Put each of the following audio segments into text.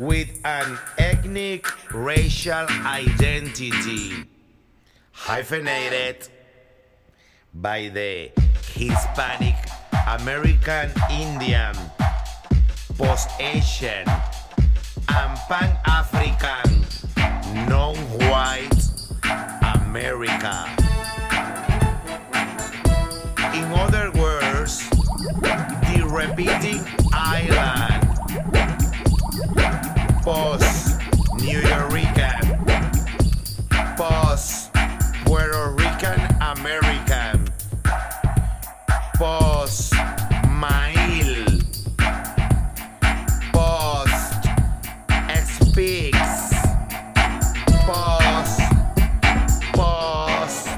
With an ethnic racial identity hyphenated by the Hispanic American Indian, post Asian, and Pan African non white America. In other words, the repeating island, post New Yorican, post Puerto Rican American, post Mail, post Speaks, post, post,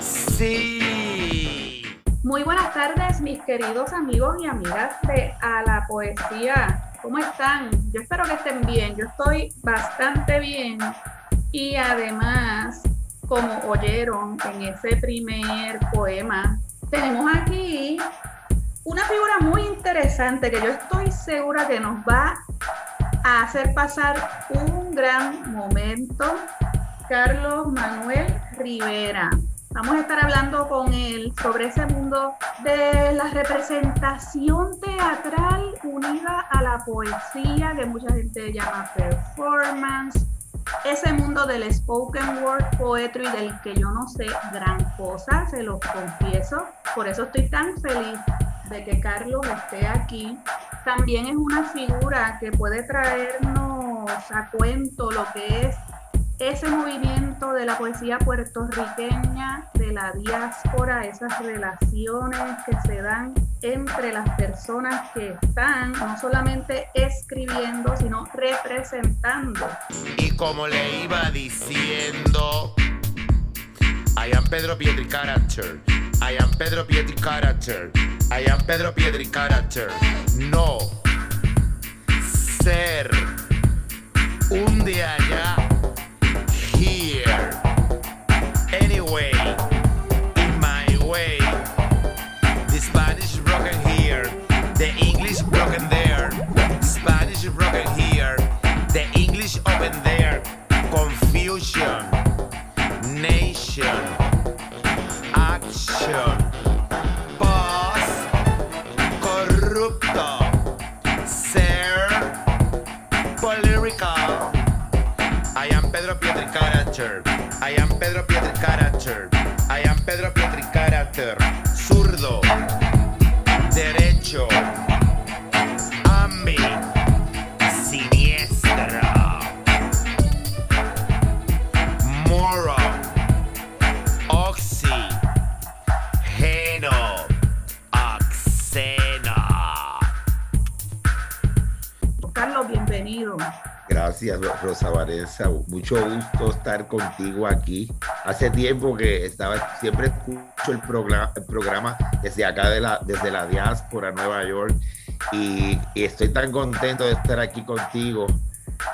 sí. Muy buenas tardes, mis queridos amigos y amigas de A la Poesía. ¿Cómo están? Yo espero que estén bien. Yo estoy bastante bien. Y además, como oyeron en ese primer poema, tenemos aquí una figura muy interesante que yo estoy segura que nos va a hacer pasar un gran momento. Carlos Manuel Rivera. Vamos a estar hablando con él sobre ese mundo de la representación teatral unida a la poesía, que mucha gente llama performance, ese mundo del spoken word poetry del que yo no sé gran cosa, se los confieso. Por eso estoy tan feliz de que Carlos esté aquí. También es una figura que puede traernos a cuento lo que es ese movimiento de la poesía puertorriqueña, de la diáspora, esas relaciones que se dan entre las personas que están no solamente escribiendo, sino representando. Y como le iba diciendo, I am Pedro Pietri character. I am Pedro Pietri character. I am Pedro Pietri character. No. Ser un de allá. Gusto estar contigo aquí. Hace tiempo que estaba, siempre escucho el programa, el programa desde acá, de la, desde la diáspora, Nueva York, y, y estoy tan contento de estar aquí contigo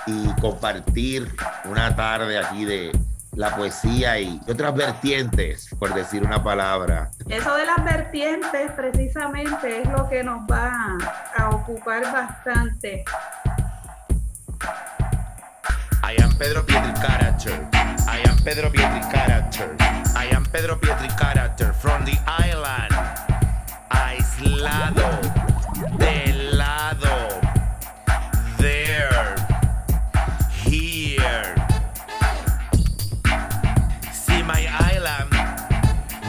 y compartir una tarde aquí de la poesía y otras vertientes, por decir una palabra. Eso de las vertientes precisamente es lo que nos va a ocupar bastante. I am Pedro Pietri character. I am Pedro Pietri character. I am Pedro Pietri character from the island. Aislado. De lado. There. Here. See my island.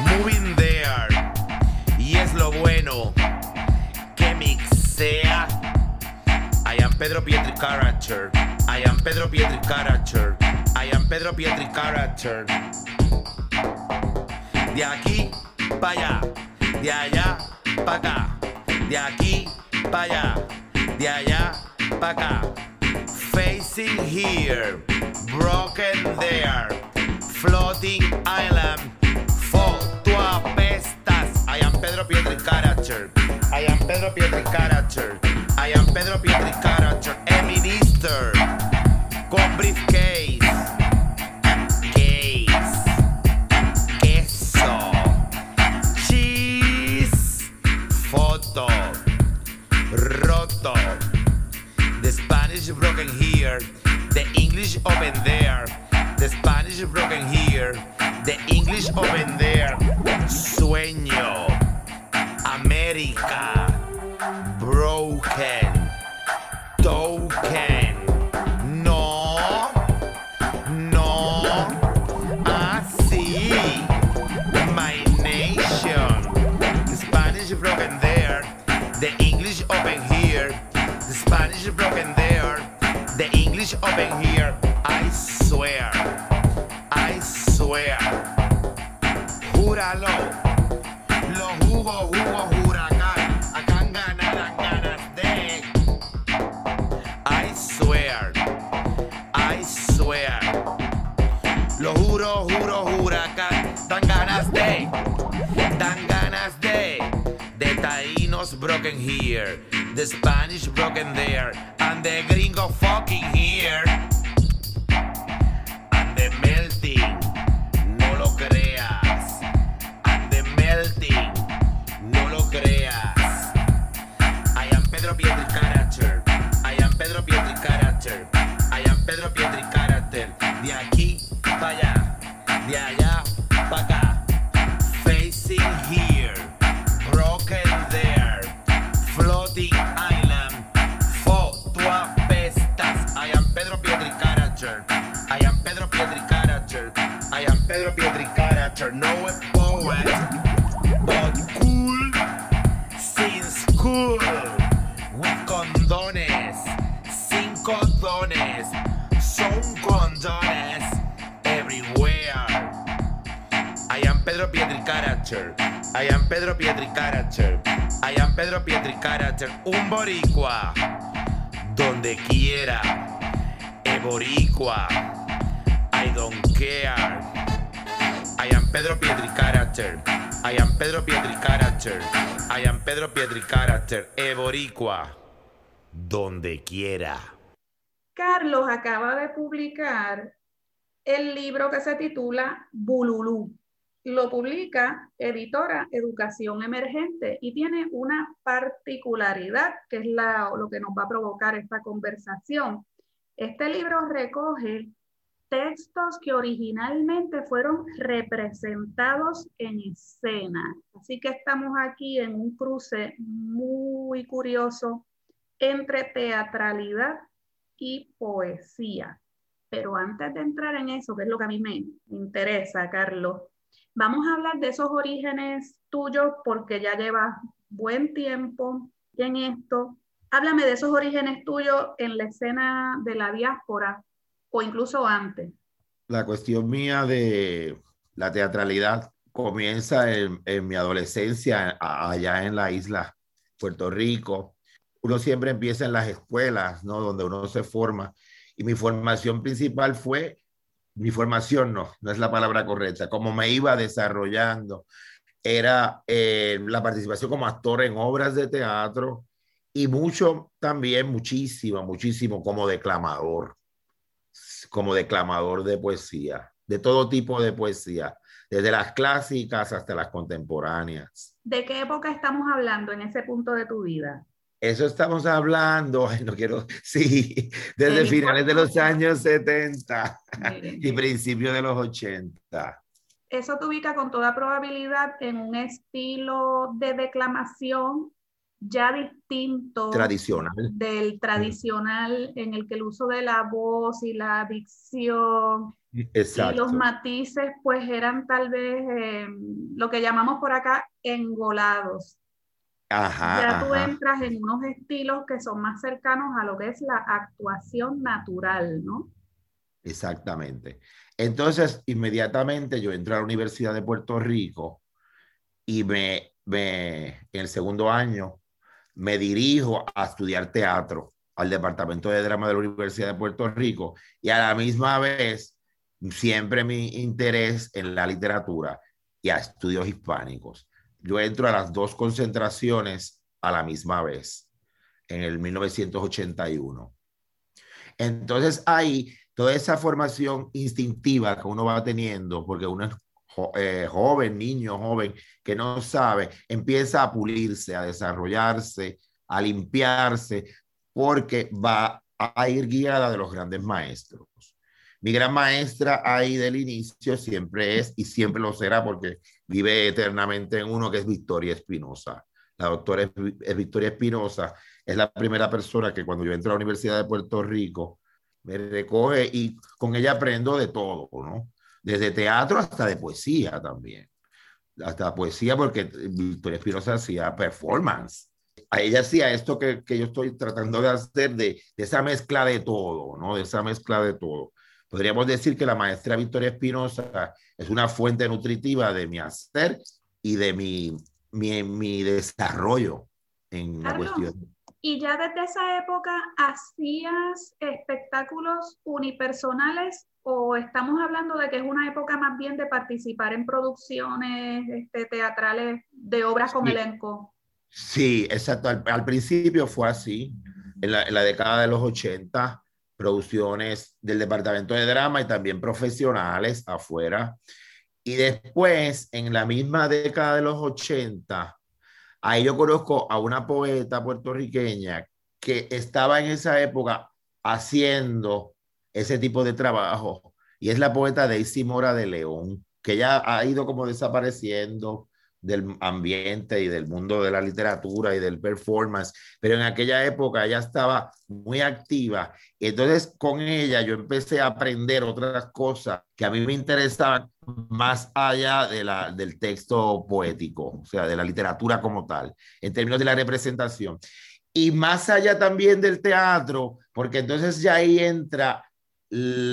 Moving there. Y es lo bueno. Que mixea. I am Pedro Pietri character. I am Pedro Pietri character. I am Pedro Pietri character. De aquí para allá, de allá para acá, de aquí para allá, de allá para acá. Facing here, broken there, floating island. Foto apestas. I am Pedro Pietri character. I am Pedro Pietri character. I am Pedro Pietri character. A minister con briefcase. Case. Queso. Cheese. Roto. The Spanish broken here. The English open there. The Spanish broken here. The English open there. Sueño. América. Broken. Token. Open here. I swear. I swear. Júralo. Lo jugo, jugo, huracán. Acá ganado ganas de. I swear. I swear. Lo juro, juro, huracán. Dan ganas de. Dan ganas de. The Taínos broken here. The Spanish broken there. And the gringo Un boricua. Donde quiera. E boricua. I don't care. I am Pedro Pietri character. I am Pedro Pietri character. I am Pedro Pietri character. E boricua. Donde quiera. Carlos acaba de publicar el libro que se titula Bululú. Lo publica editora Educación Emergente y tiene una particularidad que es la, lo que nos va a provocar esta conversación. Este libro recoge textos que originalmente fueron representados en escena. Así que estamos aquí en un cruce muy curioso entre teatralidad y poesía. Pero antes de entrar en eso, que es lo que a mí me interesa, Carlos, vamos a hablar de esos orígenes tuyos porque ya llevas buen tiempo en esto. Háblame de esos orígenes tuyos en la escena de la diáspora o incluso antes. La cuestión mía de la teatralidad comienza en, mi adolescencia allá en la isla Puerto Rico. Uno siempre empieza en las escuelas, ¿no? Donde uno se forma. Y mi formación principal fue, mi formación no, no es la palabra correcta, como me iba desarrollando, era eh, la participación como actor en obras de teatro y mucho también, muchísimo, muchísimo como declamador, como declamador de poesía, de todo tipo de poesía, desde las clásicas hasta las contemporáneas. ¿De qué época estamos hablando en ese punto de tu vida? Eso estamos hablando, ay, no quiero, sí, desde finales de los años 70 Miren, y principios de los 80. Eso te ubica con toda probabilidad en un estilo de declamación ya distinto Tradicional. del tradicional en el que el uso de la voz y la dicción y los matices pues eran tal vez eh, lo que llamamos por acá engolados. Ya tú entras en unos estilos que son más cercanos a lo que es la actuación natural, ¿no? Exactamente. Entonces, inmediatamente yo entro a la Universidad de Puerto Rico y me, me, en el segundo año me dirijo a estudiar teatro al Departamento de Drama de la Universidad de Puerto Rico y a la misma vez siempre mi interés en la literatura y a estudios hispánicos. Yo entro a las dos concentraciones a la misma vez en el 1981. Entonces ahí toda esa formación instintiva que uno va teniendo, porque uno es eh, joven, niño, joven, que no sabe, empieza a pulirse, a desarrollarse, a limpiarse, porque va a ir guiada de los grandes maestros. Mi gran maestra ahí del inicio siempre es y siempre lo será porque vive eternamente en uno que es Victoria Espinosa. La doctora es Victoria Espinosa, es la primera persona que cuando yo entro a la Universidad de Puerto Rico, me recoge y con ella aprendo de todo, ¿no? Desde teatro hasta de poesía también. Hasta poesía porque Victoria Espinosa hacía performance. A ella hacía esto que, que yo estoy tratando de hacer, de, de, esa mezcla de todo, ¿no? De esa mezcla de todo. Podríamos decir que la maestra Victoria Espinosa es una fuente nutritiva de mi hacer y de mi, mi, mi desarrollo en la cuestión y ya desde esa época hacías espectáculos unipersonales o estamos hablando de que es una época más bien de participar en producciones este, teatrales de obras con elenco. Sí, exacto. Al, principio fue así, en la, en la, década de los 80, producciones del departamento de drama y también profesionales afuera. Y después, en la misma década de los 80, Ahí yo conozco a una poeta puertorriqueña que estaba en esa época haciendo ese tipo de trabajo y es la poeta Daisy Mora de León, que ya ha ido como desapareciendo del ambiente y del mundo de la literatura y del performance, pero en aquella época ella estaba muy activa. Entonces con ella yo empecé a aprender otras cosas que a mí me interesaban más allá de la, del texto poético, o sea, de la literatura como tal, en términos de la representación. Y más allá también del teatro, porque entonces ya ahí entra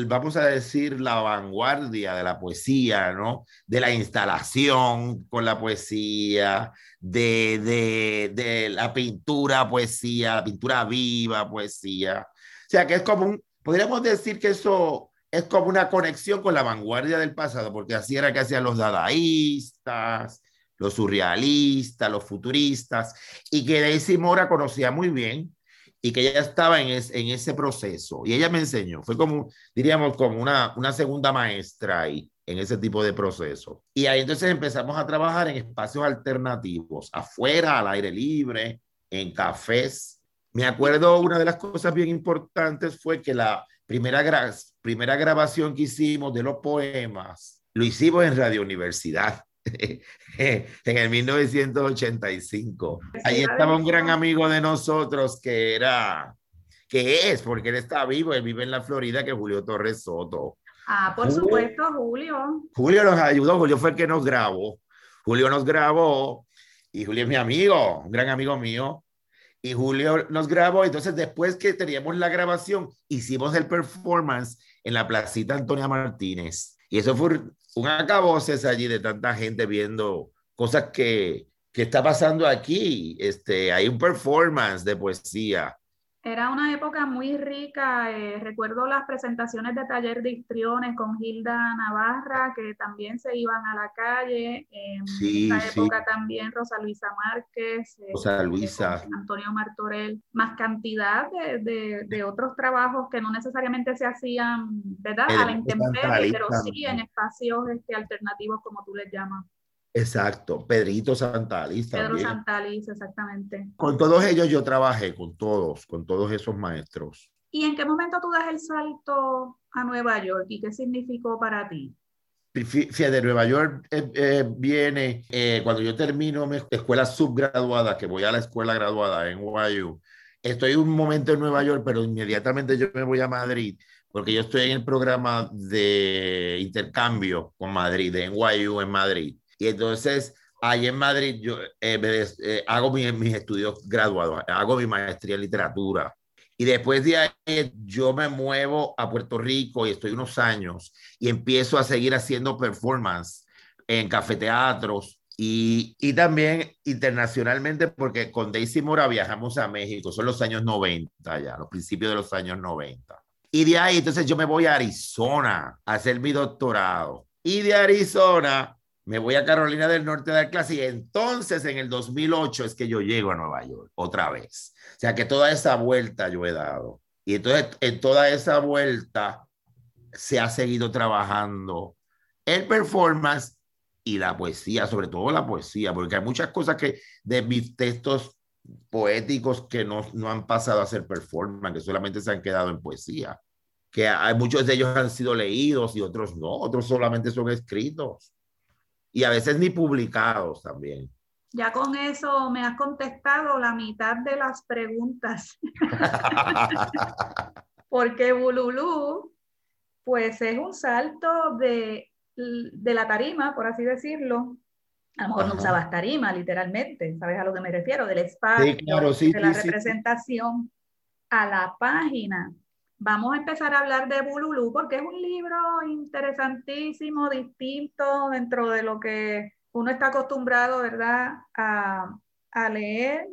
vamos a decir, la vanguardia de la poesía, ¿no? De la instalación con la poesía, de, de, de la pintura, poesía, la pintura viva, poesía. O sea, que es como un, podríamos decir que eso es como una conexión con la vanguardia del pasado, porque así era que hacían los dadaístas, los surrealistas, los futuristas, y que Daisy Mora conocía muy bien y que ella estaba en, en ese proceso. Y ella me enseñó, fue como, diríamos, como una, una segunda maestra ahí en ese tipo de proceso. Y ahí entonces empezamos a trabajar en espacios alternativos, afuera, al aire libre, en cafés. Me acuerdo una de las cosas bien importantes fue que la primera, primera grabación que hicimos de los poemas lo hicimos en Radio Universidad. en el 1985. Ahí estaba un gran amigo de nosotros que era, que es, porque él está vivo, él vive en la Florida, que es Julio Torres Soto. Ah, por supuesto, Julio. Julio nos ayudó, Julio fue el que nos grabó. Julio nos grabó y Julio es mi amigo, un gran amigo mío. Y Julio nos grabó, entonces después que teníamos la grabación, hicimos el performance en la placita Antonia Martínez. Y eso fue un acaboses allí de tanta gente viendo cosas que, que está pasando aquí. Este, hay un performance de poesía era una época muy rica. Eh, recuerdo las presentaciones de taller de histriones con Hilda Navarra, que también se iban a la calle. En esa época también Rosa Luisa Márquez, eh, Rosa Luisa. Antonio Martorell, más cantidad de, de, otros trabajos que no necesariamente se hacían, ¿verdad? a la intemperie, pero sí en espacios este, alternativos, como tú les llamas. Exacto, Pedrito Santaliz Pedro Santaliz, exactamente. Con todos ellos yo trabajé, con todos, con todos esos maestros. ¿Y en qué momento tú das el salto a Nueva York y qué significó para ti? Fíjate, Nueva York eh, eh, viene eh, cuando yo termino mi escuela subgraduada, que voy a la escuela graduada en NYU. Estoy un momento en Nueva York, pero inmediatamente yo me voy a Madrid, porque yo estoy en el programa de intercambio con Madrid, de NYU en Madrid. Y entonces Ahí en Madrid yo eh, eh, hago mis estudios graduados, hago mi maestría en literatura. Y después de ahí yo me muevo a Puerto Rico y estoy unos años y empiezo a seguir haciendo performance en cafeteatros y, y también internacionalmente porque con Daisy Mora viajamos a México, son los años 90 ya, los principios de los años 90. Y de ahí entonces yo me voy a Arizona a hacer mi doctorado. Y de Arizona me voy a Carolina del Norte a dar clase y entonces en el 2008 es que yo llego a Nueva York otra vez. O sea que toda esa vuelta yo he dado. Y entonces en toda esa vuelta se ha seguido trabajando el performance y la poesía, sobre todo la poesía, porque hay muchas cosas que de mis textos poéticos que no, no han pasado a ser performance, que solamente se han quedado en poesía. Que hay muchos de ellos han sido leídos y otros no, otros solamente son escritos y a veces ni publicados también. Ya con eso me has contestado la mitad de las preguntas. Porque Bululú, pues es un salto de, de, la tarima, por así decirlo. A lo mejor no usabas tarima, literalmente, ¿sabes a lo que me refiero? Del espacio, de la representación a la página. Vamos a empezar a hablar de Bululú porque es un libro interesantísimo, distinto dentro de lo que uno está acostumbrado, ¿verdad?, a, leer.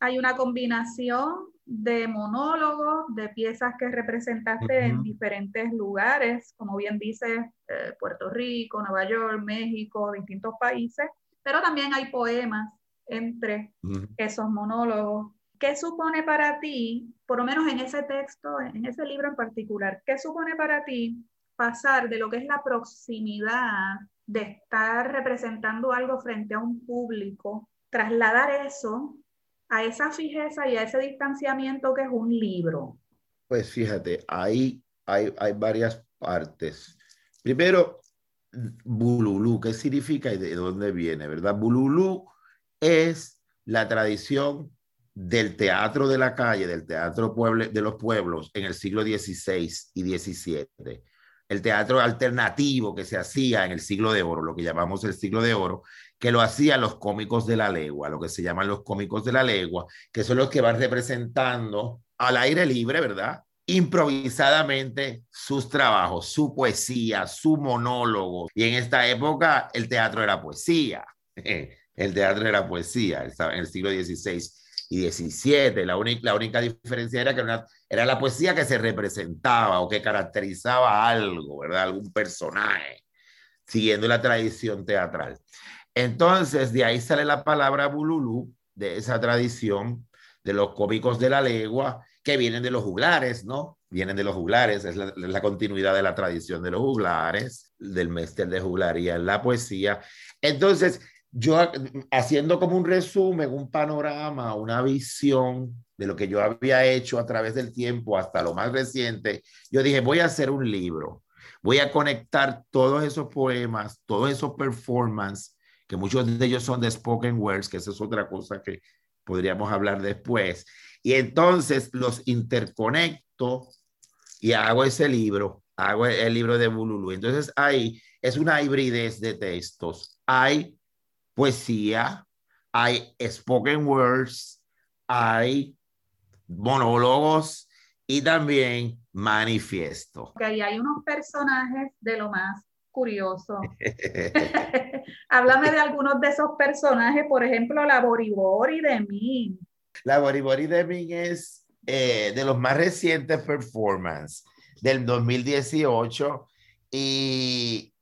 Hay una combinación de monólogos, de piezas que representaste en diferentes lugares, como bien dice eh, Puerto Rico, Nueva York, México, distintos países, pero también hay poemas entre esos monólogos. ¿Qué supone para ti, por lo menos en ese texto, en ese libro en particular, qué supone para ti pasar de lo que es la proximidad de estar representando algo frente a un público, trasladar eso a esa fijeza y a ese distanciamiento que es un libro? Pues fíjate, ahí hay, hay varias partes. Primero, Bululú, ¿qué significa y de dónde viene? ¿Verdad? Bululú es la tradición del teatro de la calle, del teatro de los pueblos en el siglo XVI y XVII. El teatro alternativo que se hacía en el siglo de oro, lo que llamamos el siglo de oro, que lo hacían los cómicos de la legua, lo que se llaman los cómicos de la legua, que son los que van representando al aire libre, ¿verdad? improvisadamente sus trabajos, su poesía, su monólogo. Y en esta época el teatro era poesía. El teatro era poesía, en el siglo XVI y 17. La, única, la única diferencia era que era la poesía que se representaba o que caracterizaba algo, ¿verdad? Algún personaje, siguiendo la tradición teatral. Entonces, de ahí sale la palabra bululú, de esa tradición de los cómicos de la legua, que vienen de los juglares, ¿no? Vienen de los juglares, es la, continuidad de la tradición de los juglares, del mestre de juglaría en la poesía. Entonces, yo haciendo como un resumen, un panorama, una visión de lo que yo había hecho a través del tiempo hasta lo más reciente, yo dije, voy a hacer un libro, voy a conectar todos esos poemas, todos esos performances, que muchos de ellos son de spoken words, que esa es otra cosa que podríamos hablar después, y entonces los interconecto y hago ese libro, hago el libro de Bululu. Entonces ahí es una hibridez de textos. Hay poesía, hay spoken words, hay monólogos y también manifiesto. ahí hay unos personajes de lo más curioso. Háblame de algunos de esos personajes, por ejemplo, la Boribori de Min. La Boribori de Min es eh, de los más recientes performances del 2018 y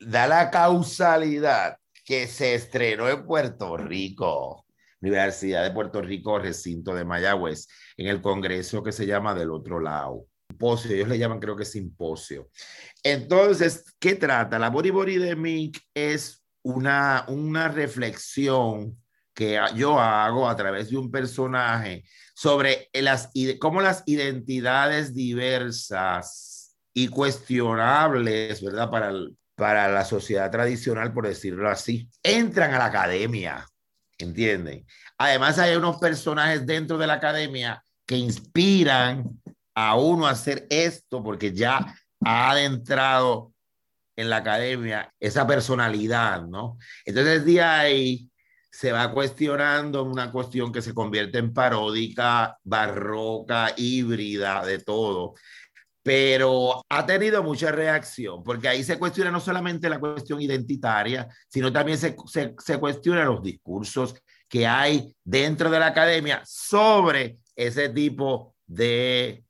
da la causalidad que se estrenó en Puerto Rico, Universidad de Puerto Rico, recinto de Mayagüez, en el congreso que se llama Del Otro Lado. Simposio, ellos le llaman creo que simposio. Entonces, ¿qué trata? La Bori Bori de Mick es una, una reflexión que yo hago a través de un personaje sobre las, cómo las identidades diversas y cuestionables, ¿verdad? Para para la sociedad tradicional, por decirlo así, entran a la academia, ¿entienden? Además hay unos personajes dentro de la academia que inspiran a uno a hacer esto porque ya ha adentrado en la academia esa personalidad, ¿no? Entonces de ahí se va cuestionando una cuestión que se convierte en paródica, barroca, híbrida, de todo. Pero ha tenido mucha reacción, porque ahí se cuestiona no solamente la cuestión identitaria, sino también se, se, cuestiona los discursos que hay dentro de la academia sobre ese tipo de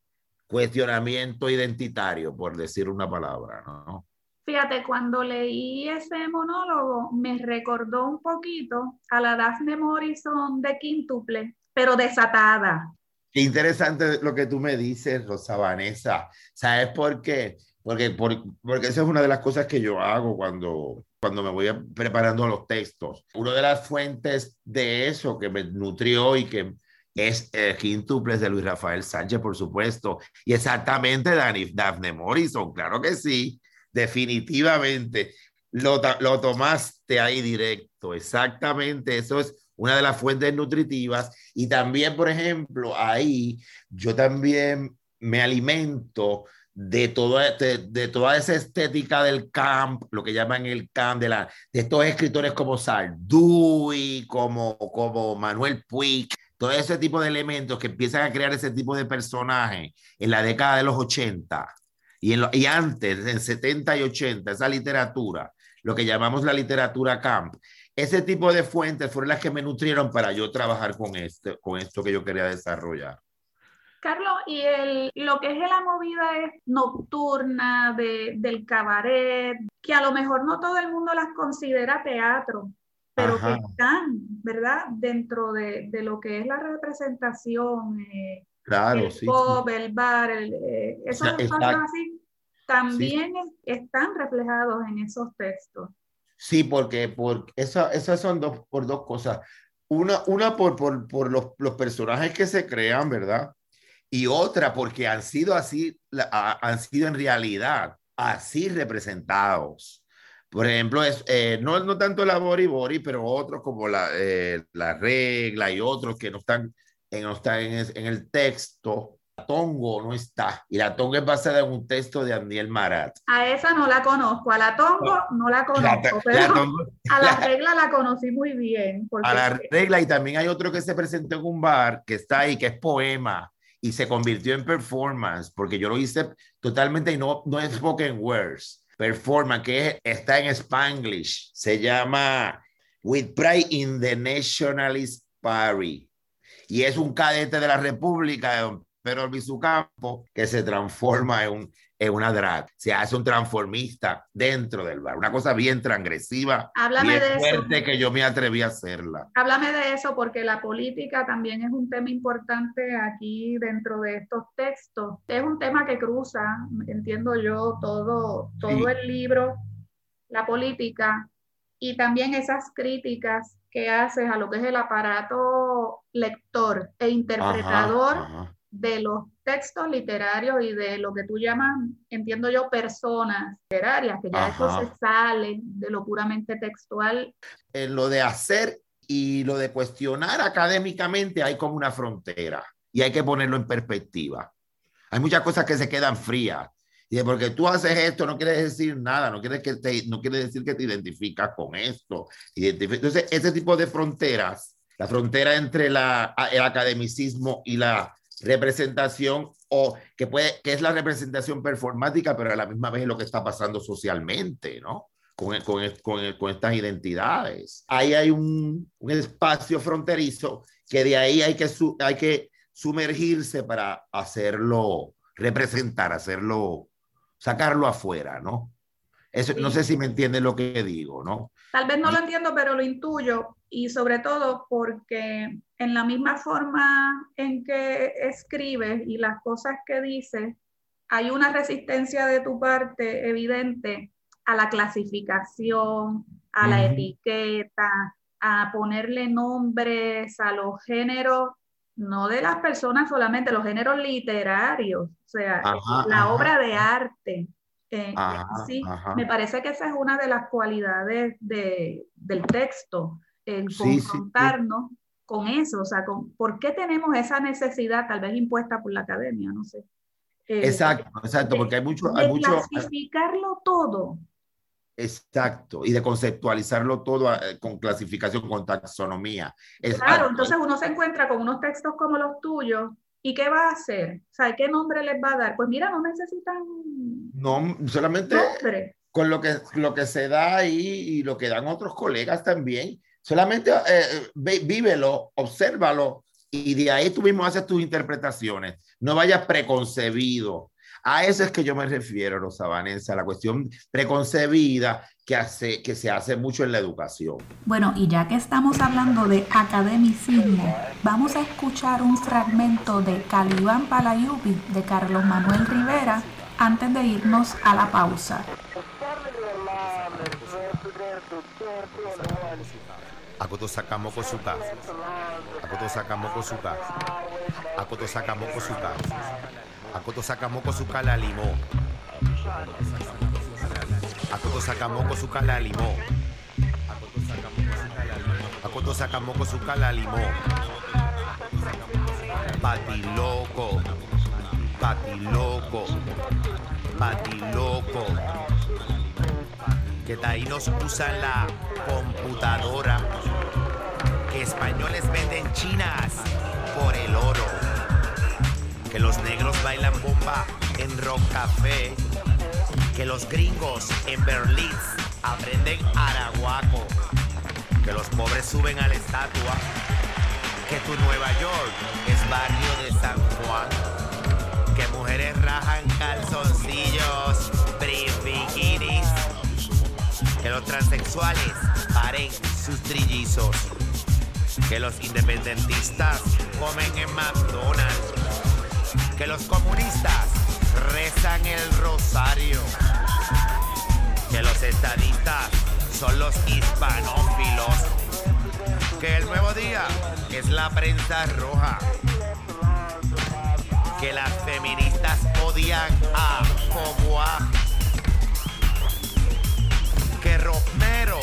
cuestionamiento identitario, por decir una palabra, ¿no? Fíjate, cuando leí ese monólogo me recordó un poquito a la Daphne Morrison de Quintuple, pero desatada. Qué interesante lo que tú me dices, Rosa Vanessa. ¿Sabes por qué? Porque, por, porque esa es una de las cosas que yo hago cuando, cuando me voy preparando los textos. Una de las fuentes de eso que me nutrió y que es el quintuple de Luis Rafael Sánchez, por supuesto, y exactamente Dani, Daphne Morrison, claro que sí, definitivamente. Lo, lo tomaste ahí directo, exactamente, eso es una de las fuentes nutritivas. Y también, por ejemplo, ahí yo también me alimento de, toda, de, toda esa estética del camp, lo que llaman el camp, de, la, de estos escritores como Sarduy, como, como Manuel Puig, todo ese tipo de elementos que empiezan a crear ese tipo de personajes en la década de los 80 y, en y antes, en 70 y 80, esa literatura, lo que llamamos la literatura camp, ese tipo de fuentes fueron las que me nutrieron para yo trabajar con, este, con esto que yo quería desarrollar. Carlos, y el, lo que es la movida es nocturna de, del cabaret, que a lo mejor no todo el mundo las considera teatro, pero que están, ¿verdad? Dentro de, de, lo que es la representación, eh, claro, el pop, el bar, el, eh, esos espacios así, también están reflejados en esos textos. Sí, porque, porque esas son dos, por dos cosas. Una, una por, por, por los, los, personajes que se crean, ¿verdad? Y otra porque han sido así, han sido en realidad así representados. Por ejemplo, es, eh, no, no tanto la Bori Bori, pero otros como la, eh, la regla y otros que no están, en, no están en, en el texto, Tongo no está. Y la Tongo es basada en un texto de Daniel Marat. A esa no la conozco, a la Tongo no la conozco, pero a la regla la conocí muy bien. A la regla y también hay otro que se presentó en un bar que está ahí, que es poema y se convirtió en performance, porque yo lo hice totalmente y no, no es spoken words, performance, que está en Spanglish, se llama With Pride in the Nationalist Party. Y es un cadete de la República, pero el campo que se transforma en, un, en una drag, se hace un transformista dentro del bar, una cosa bien transgresiva, Háblame bien de fuerte eso. que yo me atreví a hacerla. Háblame de eso porque la política también es un tema importante aquí dentro de estos textos. Es un tema que cruza, entiendo yo, todo, todo sí. el libro, la política y también esas críticas que haces a lo que es el aparato lector e interpretador. Ajá, ajá de los textos literarios y de lo que tú llamas, entiendo yo, personas literarias, que ya Ajá. eso se sale de lo puramente textual. En lo de hacer y lo de cuestionar académicamente hay como una frontera y hay que ponerlo en perspectiva. Hay muchas cosas que se quedan frías. Y porque tú haces esto no quiere decir nada, no quiere, que te, no quiere decir que te identificas con esto. Entonces, ese tipo de fronteras, la frontera entre la, el academicismo y la representación o que puede que es la representación performática pero a la misma vez es lo que está pasando socialmente no con, con, con, con estas identidades. Ahí hay un, un, espacio fronterizo que de ahí hay que su, hay que sumergirse para hacerlo representar hacerlo sacarlo afuera no eso, sí. no sé si me entiende lo que digo no tal vez no lo entiendo pero lo intuyo y sobre todo porque en la misma forma en que escribes y las cosas que dices, hay una resistencia de tu parte evidente a la clasificación, a la uh -huh. etiqueta, a ponerle nombres a los géneros, no de las personas solamente, los géneros literarios, o sea, ajá, la ajá. obra de arte. Eh, ajá, sí, me parece que esa es una de las cualidades de, del texto, el sí, confrontarnos sí, sí. con eso, o sea, con, ¿por qué tenemos esa necesidad, tal vez impuesta por la academia, no sé? Eh, exacto, exacto, porque hay mucho... De hay mucho clasificarlo todo, Exacto, y de conceptualizarlo todo eh, con clasificación, con taxonomía. Claro, entonces uno se encuentra con unos textos como los tuyos, ¿y qué va a hacer? O sea, ¿qué nombre les va a dar? Pues mira, no necesitan... No, solamente con lo que, lo que se da ahí y lo que dan otros colegas también, solamente eh, vívelo, obsérvalo, y de ahí tú mismo haces tus interpretaciones. No vayas preconcebido a eso es que yo me refiero, Rosa Vanessa, la cuestión preconcebida que, hace, que se hace mucho en la educación. Bueno, y ya que estamos hablando de academicismo, vamos a escuchar un fragmento de Calibán Palayupi de Carlos Manuel Rivera antes de irnos a la pausa. Akoto sacamos suka. Akoto sacamos suka. Akoto sacamos suka. Akoto sakamoko sukala limo. Akoto sakamoko sukala limo. Akoto sakamoko sukala limo. Pati loco. Pati loco. Pati loco. Que taínos usan la computadora. Que españoles venden chinas por el oro que los negros bailan bomba en rock café, que los gringos en Berlín aprenden araguaco, que los pobres suben a la estatua, que tu Nueva York es barrio de San Juan, que mujeres rajan calzoncillos, bikinis, que los transexuales paren sus trillizos, que los independentistas comen en McDonald's que los comunistas el rosario, que los estadistas son los hispanófilos, que el nuevo día es la prensa roja, que las feministas odian a Coboa, que Romero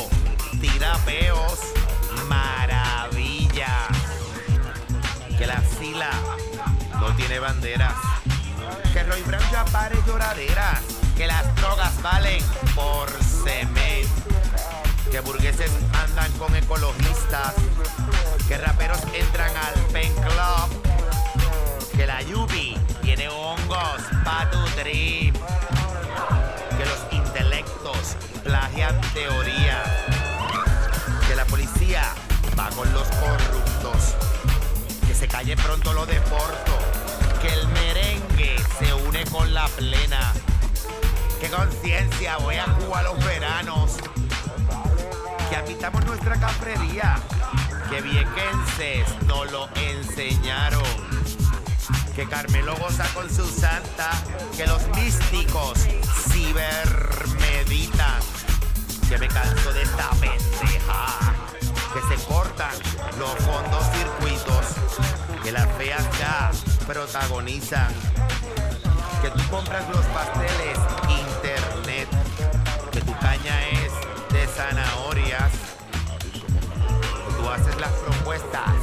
tira peos, maravilla, que la sila no tiene banderas. Que Roy Brown ya pare lloraderas. Que las drogas valen por cemento. Que burgueses andan con ecologistas. Que raperos entran al pen club. Que la Yubi tiene hongos pa' tu trip. Que los intelectos plagian teoría. Que la policía va con los corruptos. Que se calle pronto lo deporto que el merengue se une con la plena. Qué conciencia, voy a jugar los veranos. Que habitamos nuestra cafrería. Que viequenses nos lo enseñaron. Que Carmelo goza con su santa. Que los místicos cibermeditan. Que me canso de esta pendeja. Que se cortan los fondos circuitos. Que las feas ya protagonizan. Que tú compras los pasteles internet, que tu caña es de zanahorias, tú haces las propuestas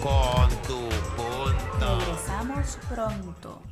con tu punto. Regresamos pronto.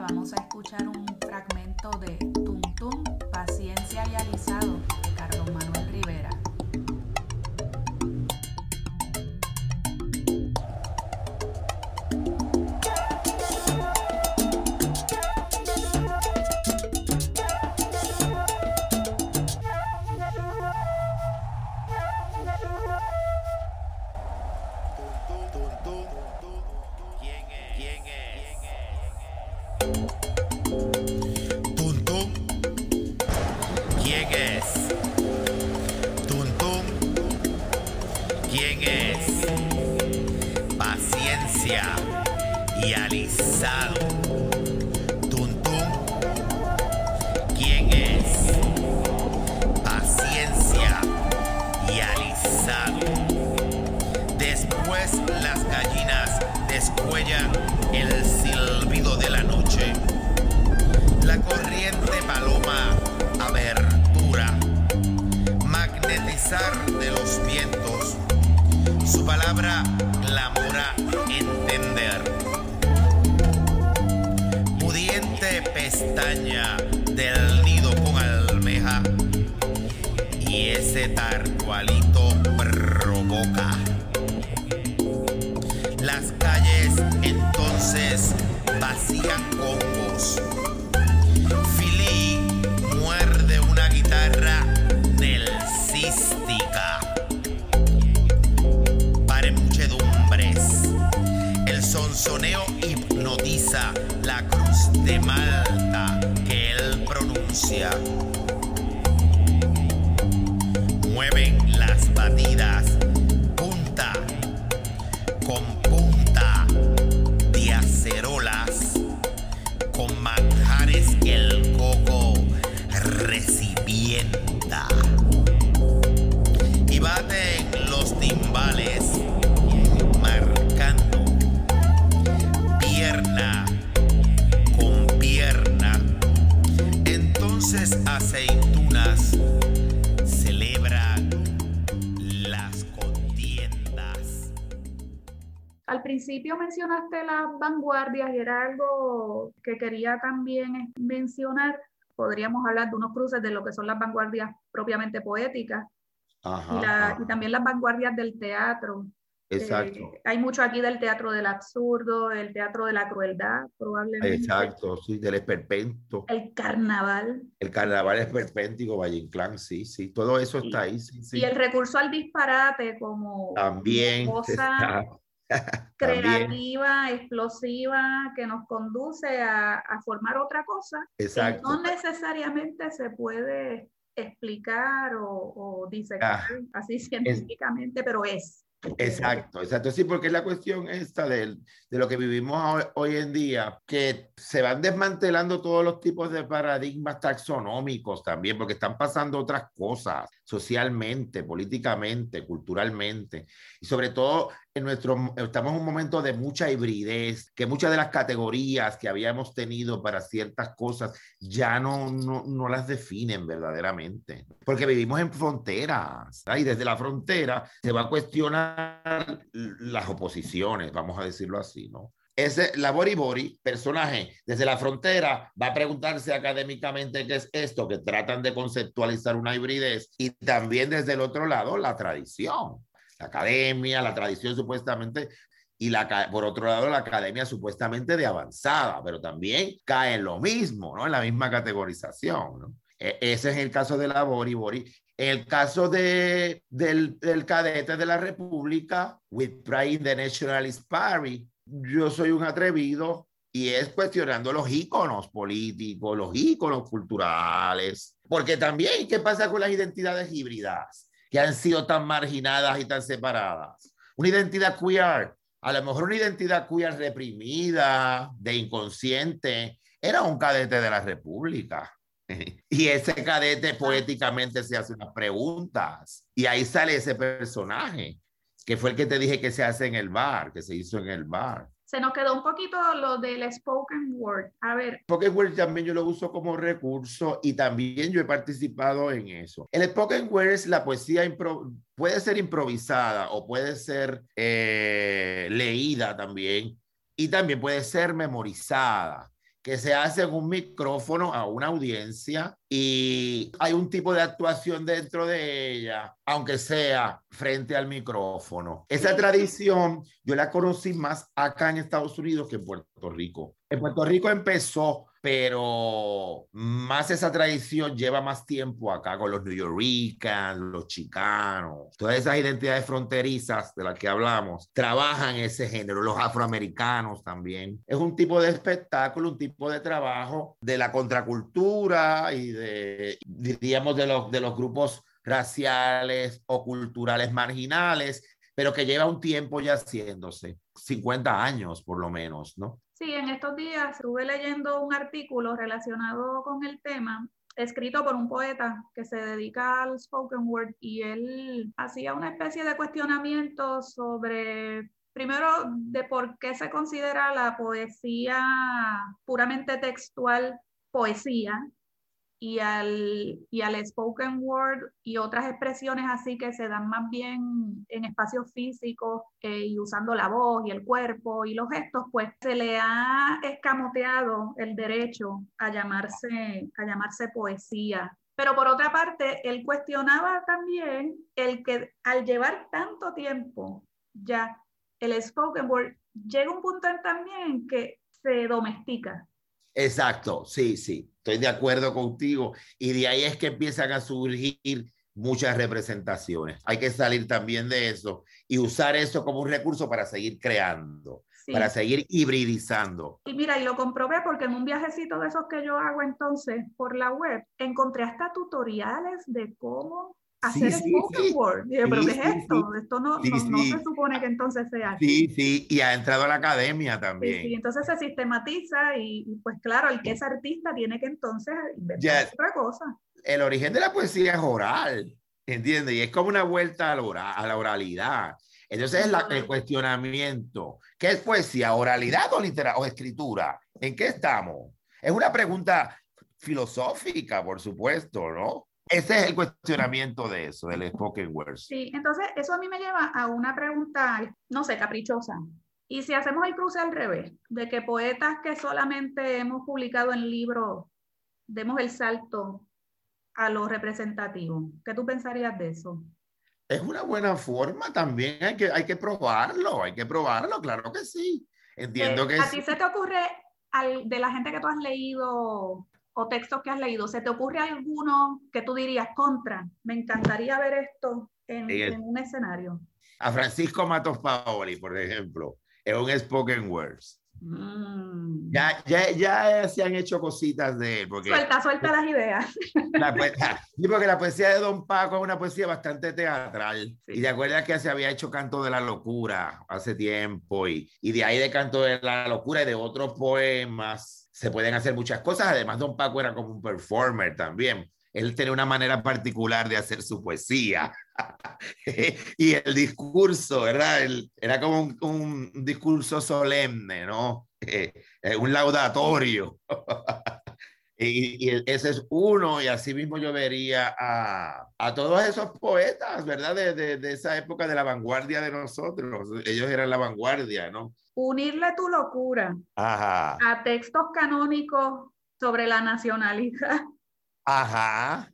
Vamos a escuchar un fragmento de Tum, Paciencia y Alisado y alisado. Tuntún, ¿quién es? Paciencia y alisado. Después las gallinas descuellan el silbido de la noche. La corriente paloma abertura. Magnetizar de los vientos. Su palabra pestaña del nido con almeja. Y ese tarcualito provoca. Las calles entonces principio mencionaste las vanguardias y era algo que quería también mencionar. Podríamos hablar de unos cruces de lo que son las vanguardias propiamente poéticas Ajá, y, la- ajá. y también las vanguardias del teatro. Exacto. Eh, hay mucho aquí del teatro del absurdo, el teatro de la crueldad, probablemente. Exacto, sí, del esperpento. El carnaval El carnaval esperpéntico, Valle Inclán, sí, sí, todo eso está ahí, sí, sí. y el recurso al disparate como También cosa está. Creativa, explosiva, que nos conduce a, a formar otra cosa que exacto. no necesariamente se puede explicar o, o disecar Ah, así científicamente, pero es. Exacto, exacto. Sí, porque es la cuestión esta del- de, lo que vivimos hoy, hoy en día, que se van desmantelando todos los tipos de paradigmas taxonómicos también, porque están pasando otras cosas socialmente, políticamente, culturalmente. Y sobre todo, en nuestro, estamos en un momento de mucha hibridez, que muchas de las categorías que habíamos tenido para ciertas cosas ya no, no, no las definen verdaderamente, porque vivimos en fronteras, y desde la frontera se va a cuestionar las oposiciones, vamos a decirlo así, ¿no? Ese, la Bori Bori, personaje desde la frontera, va a preguntarse académicamente qué es esto, que tratan de conceptualizar una hibridez, y también desde el otro lado, la tradición, la academia, la tradición supuestamente y la, por otro lado la academia supuestamente de avanzada, pero también cae en lo mismo, ¿no? En la misma categorización, ¿no? E- ese es el caso de la Bori Bori. En el caso de, del, del cadete de la República, with pride in the nationalist party, yo soy un atrevido y es cuestionando los íconos políticos, los íconos culturales, porque también, ¿qué pasa con las identidades híbridas que han sido tan marginadas y tan separadas? Una identidad queer, a lo mejor una identidad queer reprimida, de inconsciente, era un cadete de la República. Y ese cadete poéticamente se hace unas preguntas y ahí sale ese personaje, que fue el que te dije que se hace en el bar, que se hizo en el bar. Se nos quedó un poquito lo del spoken word. A ver, Spoken Word también yo lo uso como recurso y también yo he participado en eso. El Spoken Word es la poesía, impro- puede ser improvisada o puede ser eh, leída también y también puede ser memorizada que se hace en un micrófono a una audiencia y hay un tipo de actuación dentro de ella, aunque sea frente al micrófono. Esa tradición yo la conocí más acá en Estados Unidos que en Puerto Rico. En Puerto Rico empezó, pero más esa tradición lleva más tiempo acá con los New Yorkers, los chicanos, todas esas identidades fronterizas de las que hablamos, trabajan ese género, los afroamericanos también. Es un tipo de espectáculo, un tipo de trabajo de la contracultura y de, diríamos, de los, de los grupos raciales o culturales marginales pero que lleva un tiempo ya haciéndose, 50 años por lo menos, ¿no? Sí, en estos días estuve leyendo un artículo relacionado con el tema escrito por un poeta que se dedica al spoken word y él hacía una especie de cuestionamiento sobre primero de por qué se considera la poesía puramente textual poesía y al, y al spoken word y otras expresiones así que se dan más bien en espacios físicos eh, y usando la voz y el cuerpo y los gestos, pues se le ha escamoteado el derecho a llamarse, a llamarse poesía. Pero por otra parte, él cuestionaba también el que al llevar tanto tiempo ya el spoken word llega un punto también que se domestica. Exacto, sí, sí estoy de acuerdo contigo. Y de ahí es que empiezan a surgir muchas representaciones. Hay que salir también de eso y usar eso como un recurso para seguir creando, para seguir hibridizando. Y mira, y lo comprobé porque en un viajecito de esos que yo hago entonces por la web, encontré hasta tutoriales de cómo hacer sí, spoken word. ¿pero qué es esto? Esto no, no, se supone que entonces sea así. Sí, sí, y ha entrado a la academia también. Sí, entonces se sistematiza y, pues claro, el que es artista tiene que entonces inventar otra cosa. El origen de la poesía es oral, ¿entiendes? Y es como una vuelta a la, a la oralidad. Entonces es la, el cuestionamiento. ¿Qué es poesía? ¿Oralidad o, literatura, o escritura? ¿En qué estamos? Es una pregunta filosófica, por supuesto, ¿no? Ese es el cuestionamiento de eso, del spoken word. Sí, entonces eso a mí me lleva a una pregunta, no sé, caprichosa. Y si hacemos el cruce al revés, de que poetas que solamente hemos publicado en libros demos el salto a lo representativo, ¿qué tú pensarías de eso? Es una buena forma también, hay que, hay que probarlo, hay que probarlo, claro que sí. Entiendo eh, que... ¿A ti se te ocurre al, de la gente que tú has leído o textos que has leído, ¿se te ocurre alguno que tú dirías contra? Me encantaría ver esto en, un escenario. A Francisco Matos Paoli, por ejemplo, es un spoken words. Mm. Ya, ya, ya se han hecho cositas de él. Porque, suelta, suelta las ideas. La porque la poesía de Don Paco es una poesía bastante teatral. Y de acuerdo que se había hecho Canto de la Locura hace tiempo. Y, y de ahí de Canto de la Locura y de otros poemas se pueden hacer muchas cosas. Además, Don Paco era como un performer también. Él tenía una manera particular de hacer su poesía. y el discurso, ¿verdad? era como un, discurso solemne, ¿no? Eh, un laudatorio. y, ese es uno, y así mismo yo vería a, a todos esos poetas, ¿verdad? De, de, esa época de la vanguardia de nosotros. Ellos eran la vanguardia, ¿no? Unirle tu locura a textos canónicos sobre la nacionalidad. Ajá.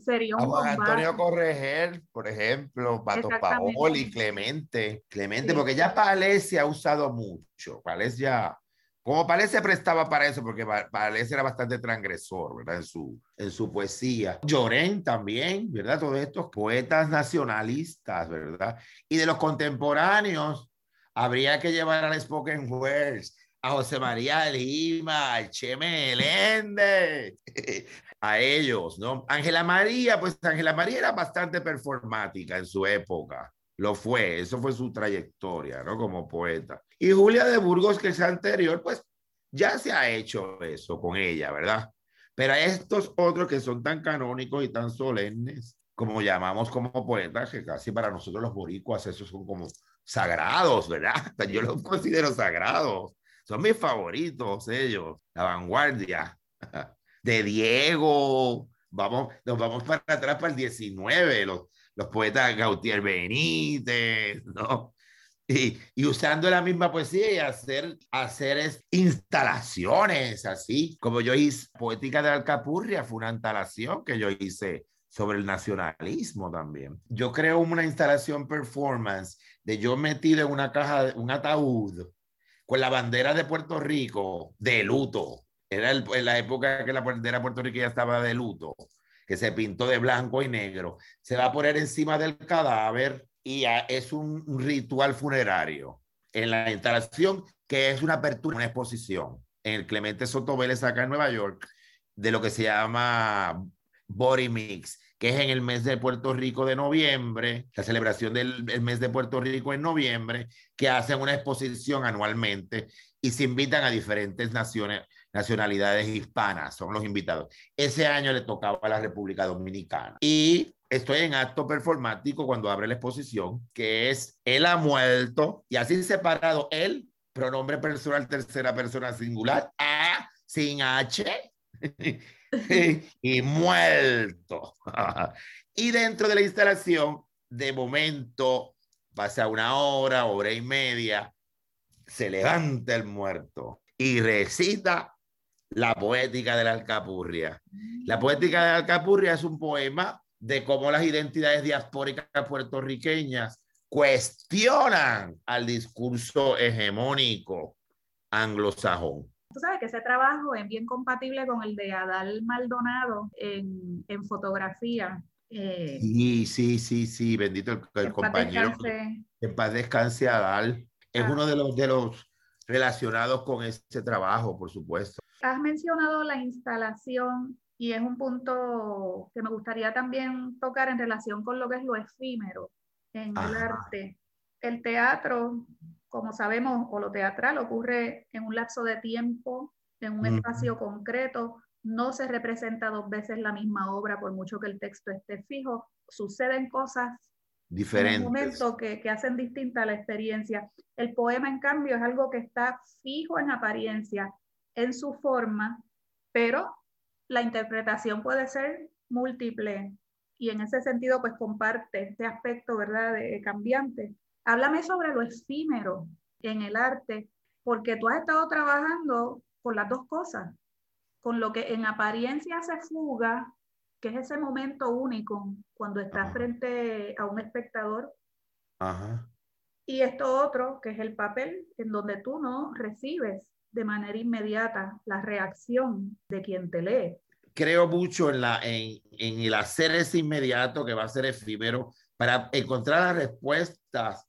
sería un Antonio Correger, por ejemplo, Pato Paoli, Clemente, Clemente, porque ya Palés se ha usado mucho. Palés ya, como Palés se prestaba para eso, porque Palés era bastante transgresor, ¿verdad? En su, en su poesía. Llorén también, ¿verdad? Todos estos poetas nacionalistas, ¿verdad? Y de los contemporáneos, habría que llevar al Spoken Words a José María Lima, al Che Melende, a ellos, ¿no? Ángela María, pues Ángela María era bastante performática en su época, lo fue, eso fue su trayectoria, ¿no? Como poeta. Y Julia de Burgos, que es anterior, pues ya se ha hecho eso con ella, ¿verdad? Pero a estos otros que son tan canónicos y tan solemnes, como llamamos como poetas, que casi para nosotros los boricuas, esos son como sagrados, ¿verdad? Yo los considero sagrados. Son mis favoritos ellos, la vanguardia. De Diego, vamos, nos vamos para atrás para el 19, los, los poetas Gautier Benítez, ¿no? Y, y, usando la misma poesía y hacer, hacer instalaciones así, como yo hice Poética de Alcapurria, fue una instalación que yo hice sobre el nacionalismo también. Yo creo una instalación performance de yo metido en una caja, un ataúd con la bandera de Puerto Rico de luto. Era en la época que la bandera de Puerto Rico ya estaba de luto, que se pintó de blanco y negro. Se va a poner encima del cadáver y es un, ritual funerario. En la instalación, que es una apertura, una exposición, en el Clemente Soto Vélez acá en Nueva York, de lo que se llama body mix, que es en el mes de Puerto Rico de noviembre, la celebración del mes de Puerto Rico en noviembre, que hacen una exposición anualmente y se invitan a diferentes naciones, nacionalidades hispanas, son los invitados. Ese año le tocaba a la República Dominicana. Y estoy en acto performático cuando abre la exposición, que es Él ha muerto, y así separado, él, pronombre personal tercera persona singular, A, sin H, y muerto. y dentro de la instalación, de momento, pasa una hora, hora y media, se levanta el muerto y recita la poética de la Alcapurria. La poética de la Alcapurria es un poema de cómo las identidades diaspóricas puertorriqueñas cuestionan al discurso hegemónico anglosajón. Tú sabes que ese trabajo es bien compatible con el de Adal Maldonado en, en fotografía. Eh, sí, sí, sí, sí, bendito el, compañero. En paz descanse Adal. Es ah. uno de los, de los relacionados con ese trabajo, por supuesto. Has mencionado la instalación y es un punto que me gustaría también tocar en relación con lo que es lo efímero en el arte. El teatro como sabemos, o lo teatral ocurre en un lapso de tiempo, en un espacio concreto, no se representa dos veces la misma obra por mucho que el texto esté fijo, suceden cosas diferentes en un momento que, que hacen distinta la experiencia. El poema, en cambio, es algo que está fijo en apariencia, en su forma, pero la interpretación puede ser múltiple y en ese sentido pues comparte este aspecto, ¿verdad?, de cambiante. Háblame sobre lo efímero en el arte, porque tú has estado trabajando con las dos cosas, con lo que en apariencia se fuga, que es ese momento único cuando estás frente a un espectador. Y esto otro, que es el papel, en donde tú no recibes de manera inmediata la reacción de quien te lee. Creo mucho en, la, en, en el hacer ese inmediato que va a ser efímero para encontrar las respuestas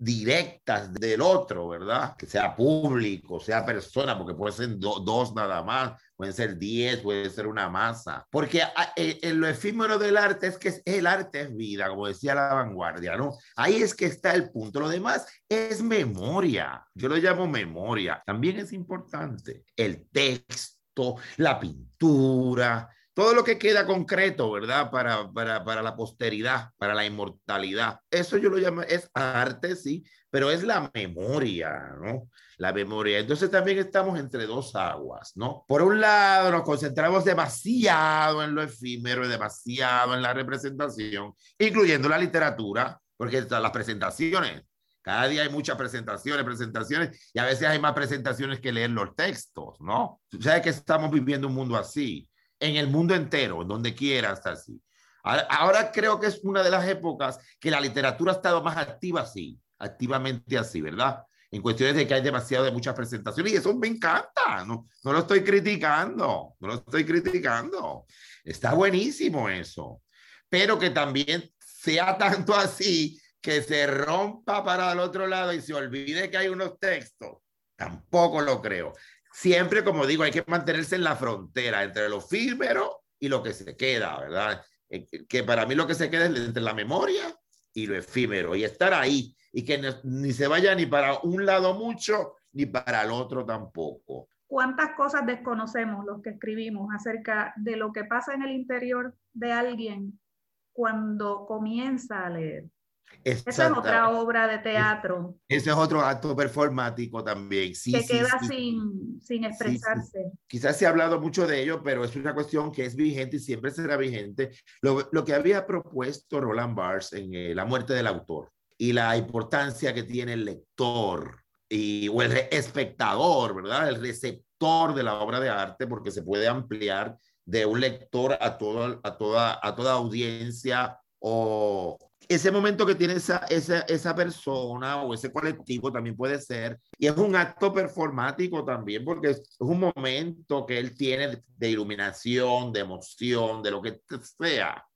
directas del otro, ¿verdad? Que sea público, sea persona, porque puede ser dos nada más, pueden ser diez, puede ser una masa. Porque ah, eh, en lo efímero del arte es que el arte es vida, como decía la vanguardia, ¿no? Ahí es que está el punto. Lo demás es memoria. Yo lo llamo memoria. También es importante el texto, la pintura, todo lo que queda concreto, ¿verdad? Para, para, para, la posteridad, para la inmortalidad. Eso yo lo llamo, es arte, sí, pero es la memoria, ¿no? La memoria. Entonces también estamos entre dos aguas, ¿no? Por un lado, nos concentramos demasiado en lo efímero, demasiado en la representación, incluyendo la literatura, porque las presentaciones. Cada día hay muchas presentaciones, presentaciones, y a veces hay más presentaciones que leer los textos, ¿no? ¿Sabes que estamos viviendo un mundo así? En el mundo entero, en donde quiera hasta así. Ahora, creo que es una de las épocas que la literatura ha estado más activa así, activamente así, ¿verdad? En cuestiones de que hay demasiado de muchas presentaciones y eso me encanta, no, no lo estoy criticando, no lo estoy criticando. Está buenísimo eso, pero que también sea tanto así que se rompa para el otro lado y se olvide que hay unos textos. Tampoco lo creo siempre, como digo, hay que mantenerse en la frontera entre lo efímero y lo que se queda, ¿verdad? Eh, que para mí lo que se queda es entre la memoria y lo efímero y estar ahí y que ni se vaya ni para un lado mucho ni para el otro tampoco. ¿Cuántas cosas desconocemos los que escribimos acerca de lo que pasa en el interior de alguien cuando comienza a leer? Esa es otra obra de teatro. Ese es otro acto performático también. Sí, que queda sin, sin, expresarse. Quizás se ha hablado mucho de ello, pero es una cuestión que es vigente y siempre será vigente. Lo, lo que había propuesto Roland Barthes en eh, La muerte del autor y la importancia que tiene el lector y, o el espectador, ¿verdad? El receptor de la obra de arte, porque se puede ampliar de un lector a, todo, a, toda, a toda audiencia o ese momento que tiene esa, esa, esa, persona o ese colectivo también puede ser, y es un acto performático también, porque es un momento que él tiene de iluminación, de emoción, de lo que sea,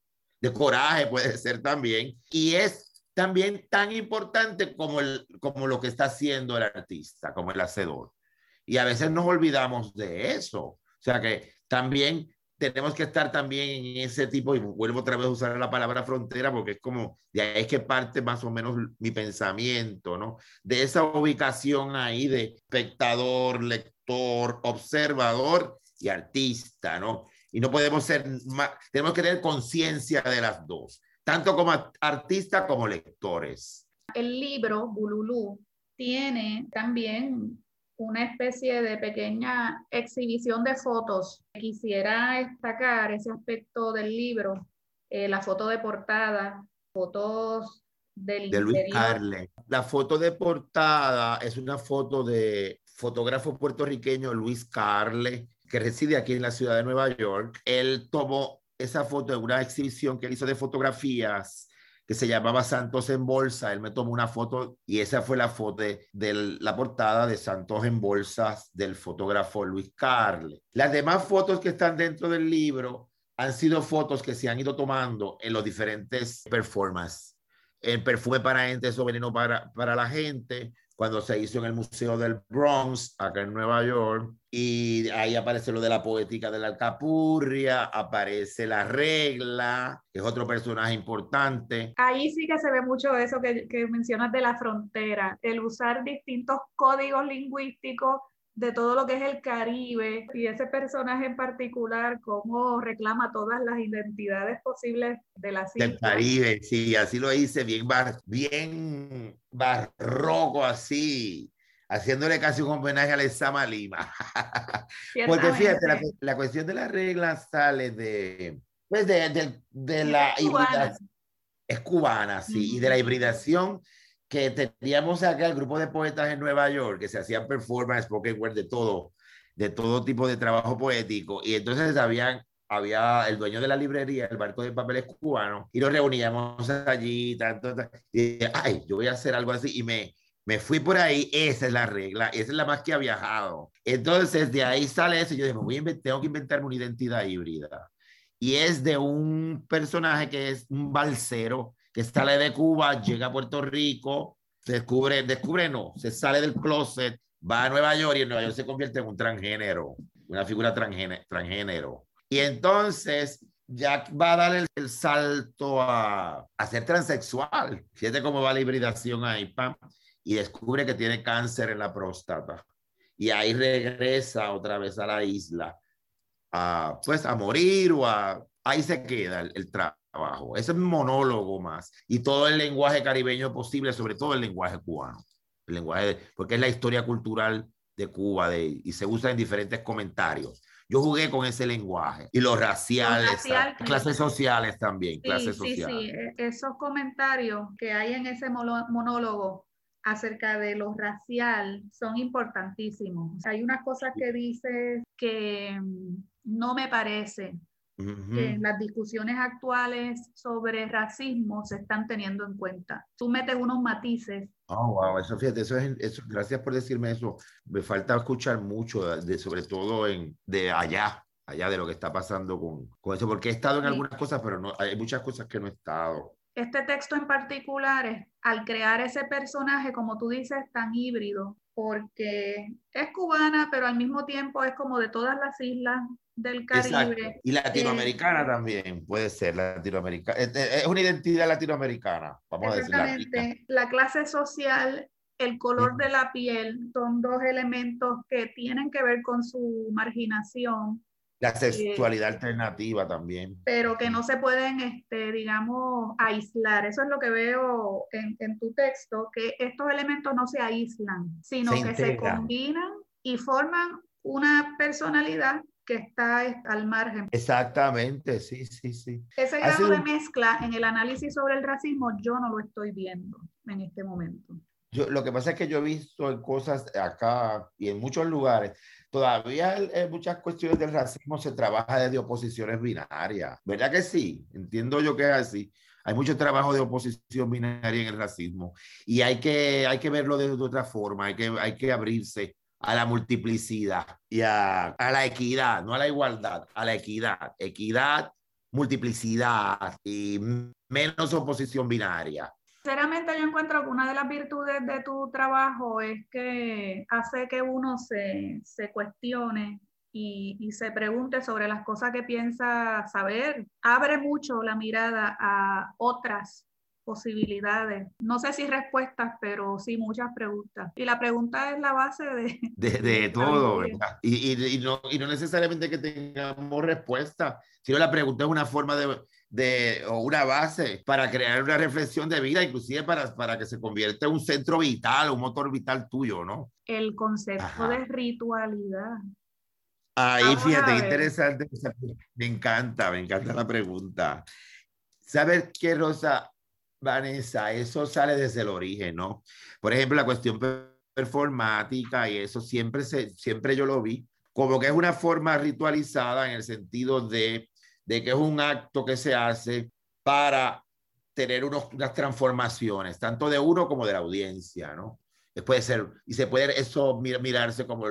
de coraje puede ser también, y es también tan importante como, el, como lo que está haciendo el artista, como el hacedor. Y a veces nos olvidamos de eso. O sea que también tenemos que estar también en ese tipo, y vuelvo otra vez a usar la palabra frontera porque es como, de ahí es que parte más o menos mi pensamiento, ¿no? De esa ubicación ahí de espectador, lector, observador y artista, ¿no? Y no podemos ser, más, tenemos que tener conciencia de las dos, tanto como artistas como lectores. El libro, Bululú, tiene también una especie de pequeña exhibición de fotos. Quisiera destacar ese aspecto del libro, eh, la foto de portada, fotos del de Luis Carle. La foto de portada es una foto de fotógrafo puertorriqueño Luis Carle, que reside aquí en la ciudad de Nueva York. Él tomó esa foto de una exhibición que él hizo de fotografías que se llamaba Santos en Bolsa. Él me tomó una foto y esa fue la foto de, la portada de Santos en Bolsas del fotógrafo Luis Carle. Las demás fotos que están dentro del libro han sido fotos que se han ido tomando en los diferentes performances. El perfume para gente, eso veneno para, para la gente, cuando se hizo en el Museo del Bronx, acá en Nueva York, y ahí aparece lo de la poética de la alcapurria, aparece la regla, que es otro personaje importante. Ahí sí que se ve mucho eso que, que mencionas de la frontera, el usar distintos códigos lingüísticos de todo lo que es el Caribe y ese personaje en particular, cómo reclama todas las identidades posibles de la islas. Del Caribe, sí, así lo hice, bien, bar, bien barroco así, haciéndole casi un homenaje a la Lima. Porque fíjate, la, la, cuestión de las reglas sale de, pues de, de, de la hibridación. Es cubana, sí, y de la hibridación que teníamos acá el grupo de poetas en Nueva York, que se hacían performance, spoken word, de todo, de todo tipo de trabajo poético. Y entonces habían, había el dueño de la librería, el barco de papeles cubano, y nos reuníamos allí, tanto, y dije, ay, yo voy a hacer algo así, y me, me fui por ahí, esa es la regla, esa es la más que ha viajado. Entonces, de ahí sale eso, y yo dije, voy a tengo que inventarme una identidad híbrida. Y es de un personaje que es un balsero, que sale de Cuba, llega a Puerto Rico, se descubre, descubre no, se sale del closet, va a Nueva York y en Nueva York se convierte en un transgénero, una figura transgénero. Y entonces ya va a dar el, salto a, a, ser transexual. Fíjate cómo va la hibridación ahí, pam, y descubre que tiene cáncer en la próstata. Y ahí regresa otra vez a la isla, a, pues a morir o a... Ahí se queda el, el abajo. Ese es un monólogo más. Y todo el lenguaje caribeño posible, sobre todo el lenguaje cubano. El lenguaje, porque es la historia cultural de Cuba de, y se usa en diferentes comentarios. Yo jugué con ese lenguaje y los raciales, clases sociales también, clases sí, sociales. Sí, e, esos comentarios que hay en ese monólogo acerca de lo racial son importantísimos. Hay unas cosas que dices que mm, no me parece que las discusiones actuales sobre racismo se están teniendo en cuenta. Tú metes unos matices. Oh, wow, eso fíjate, eso es, eso, gracias por decirme eso. Me falta escuchar mucho, de, sobre todo en, de allá, allá de lo que está pasando con, con eso, porque he estado en algunas cosas, pero no, hay muchas cosas que no he estado. Este texto en particular, al crear ese personaje, como tú dices, tan híbrido, porque es cubana, pero al mismo tiempo es como de todas las islas del Caribe. Y latinoamericana eh, también, puede ser latinoamericana. Es, una identidad latinoamericana, vamos a decir. La clase social, el color de la piel, son dos elementos que tienen que ver con su marginación. La eh, sexualidad alternativa también. Pero que no se pueden, este, digamos, aislar. Eso es lo que veo en, en tu texto, que estos elementos no se aíslan, sino que se combinan y forman una personalidad que está al margen. Exactamente, sí, sí, sí. Ese grado de mezcla en el análisis sobre el racismo yo no lo estoy viendo en este momento. Yo, lo que pasa es que yo he visto cosas acá y en muchos lugares, todavía en muchas cuestiones del racismo se trabaja desde oposiciones binarias, ¿verdad que sí? Entiendo yo que es así. Hay mucho trabajo de oposición binaria en el racismo y hay que, hay que verlo de, de otra forma, hay que, hay que abrirse a la multiplicidad y a, la equidad, no a la igualdad, a la equidad. Equidad, multiplicidad y menos oposición binaria. Sinceramente yo encuentro que una de las virtudes de tu trabajo es que hace que uno se, se cuestione y, se pregunte sobre las cosas que piensa saber. Abre mucho la mirada a otras posibilidades. No sé si respuestas, pero sí muchas preguntas. Y la pregunta es la base de... De, todo, ¿verdad? Y, no, y no necesariamente que tengamos respuesta, sino la pregunta es una forma de, de, o una base para crear una reflexión de vida, inclusive para, para que se convierta en un centro vital, un motor vital tuyo, ¿no? El concepto de ritualidad. Ahí, fíjate, interesante. Me encanta, me encanta la pregunta. ¿Sabes qué, Rosa? Vanessa, eso sale desde el origen, ¿no? Por ejemplo, la cuestión performática y eso siempre, se, siempre yo lo vi como que es una forma ritualizada en el sentido de, de que es un acto que se hace para tener unos, unas transformaciones, tanto de uno como de la audiencia, ¿no? Puede ser, y se puede eso mirarse como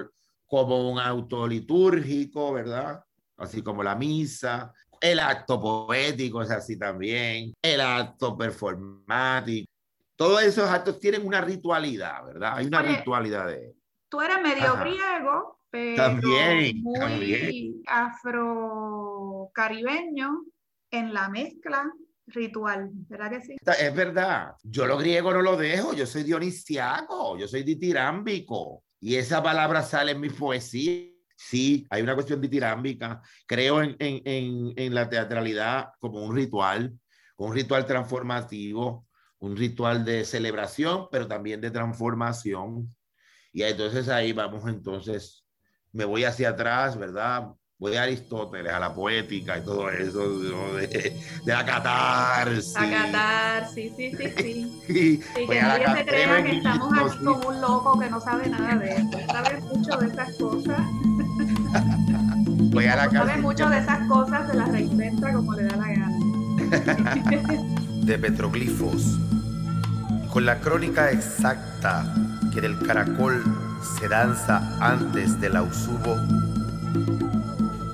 como un auto litúrgico, ¿verdad? Así como la misa. El acto poético es así también. El acto performático. Todos esos actos tienen una ritualidad, ¿verdad? Hay una ritualidad de Tú eres medio griego, pero también, muy también. afrocaribeño en la mezcla ritual, ¿verdad que sí? Es verdad. Yo lo griego no lo dejo, yo soy dionisiaco, yo soy ditirámbico. Y esa palabra sale en mi poesía. Sí, hay una cuestión ditirámbica. Creo en, en, en, en la teatralidad como un ritual, un ritual transformativo, un ritual de celebración, pero también de transformación. Y entonces ahí vamos, entonces, me voy hacia atrás, ¿verdad? voy a Aristóteles, a la poética y todo eso, de, de, la catarsis. La catarsis, sí, sí, sí. y que nadie se crea que estamos aquí con un loco que no sabe nada de eso. Sabe mucho de esas cosas. Voy a la sabe mucho de esas cosas, se las reinventa como le da la gana. de petroglifos, con la crónica exacta que del caracol se danza antes del ausubo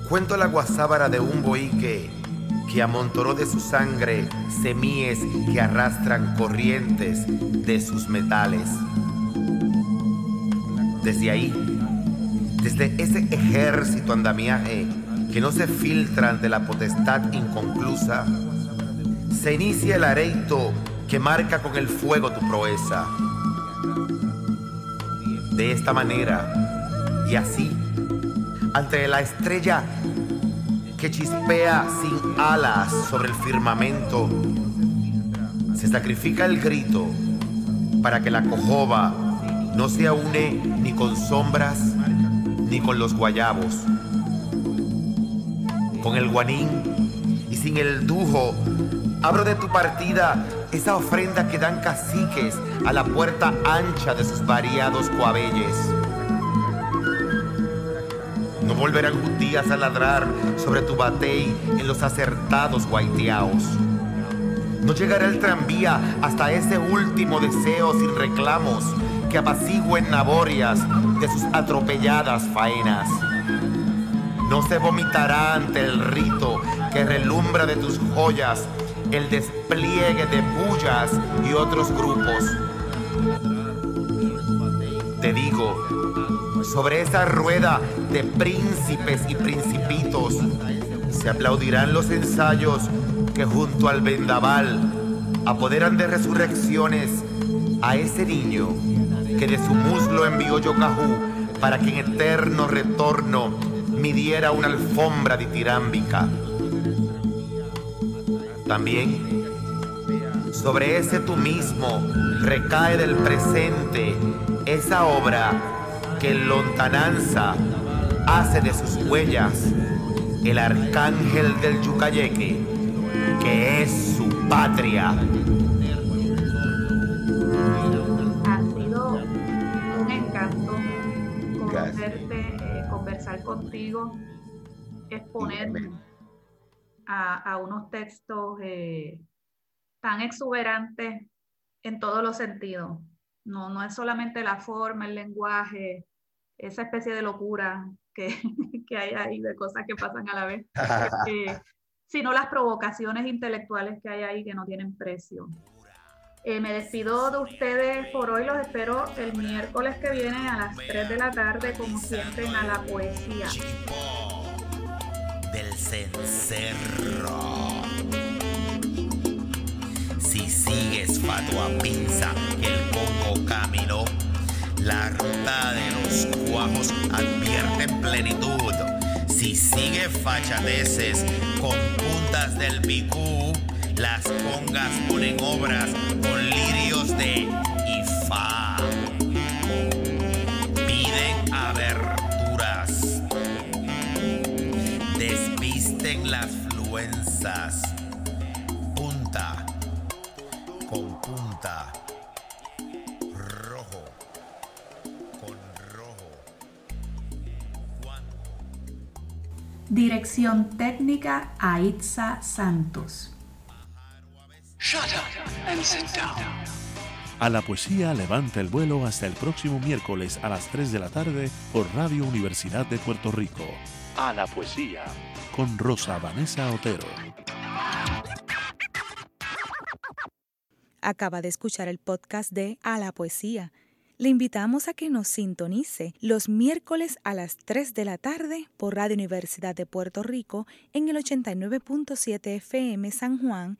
Cuento la guasábara de un boique que amontoró de su sangre semíes que arrastran corrientes de sus metales. Desde ahí, desde ese ejército andamiaje que no se filtra ante la potestad inconclusa, se inicia el areito que marca con el fuego tu proeza. De esta manera, y así, ante la estrella que chispea sin alas sobre el firmamento, se sacrifica el grito para que la cojoba no se une ni con sombras ni con los guayabos. Con el guanín y sin el dujo, abro de tu partida esa ofrenda que dan caciques a la puerta ancha de sus variados coabelles no volverán días a ladrar sobre tu batey en los acertados guaiteaos. No llegará el tranvía hasta ese último deseo sin reclamos que apacigüen naborias de sus atropelladas faenas. No se vomitará ante el rito que relumbra de tus joyas el despliegue de bullas y otros grupos. Te digo, sobre esa rueda de príncipes y principitos se aplaudirán los ensayos que junto al vendaval apoderan de resurrecciones a ese niño que de su muslo envió Yocajú para que en eterno retorno midiera una alfombra ditirámbica. También sobre ese tú mismo recae del presente esa obra que en lontananza hace de sus huellas el arcángel del Yucayeque, que es su patria. Contigo, exponer a, unos textos eh, tan exuberantes en todos los sentidos. No, no es solamente la forma, el lenguaje, esa especie de locura que, que hay ahí, de cosas que pasan a la vez, sino las provocaciones intelectuales que hay ahí que no tienen precio. Eh, me despido de ustedes por hoy, los espero el miércoles que viene a las 3 de la tarde, como siempre, en A la Poesía. Del cencerro. Si sigues fatua pinza, el Congo caminó. La ruta de los cuajos advierte en plenitud. Si sigue fachadeces con puntas del picú las congas ponen obras con lirios de Ifá. Piden aberturas. Despisten las fluenzas. Punta con punta. Rojo con rojo. Dirección técnica Aitza Santos. A la poesía levanta el vuelo hasta el próximo miércoles a las 3 de la tarde por Radio Universidad de Puerto Rico. A la poesía con Rosa Vanessa Otero. Acaba de escuchar el podcast de A la poesía le invitamos a que nos sintonice los miércoles a las 3 de la tarde por Radio Universidad de Puerto Rico en el 89.7 FM San Juan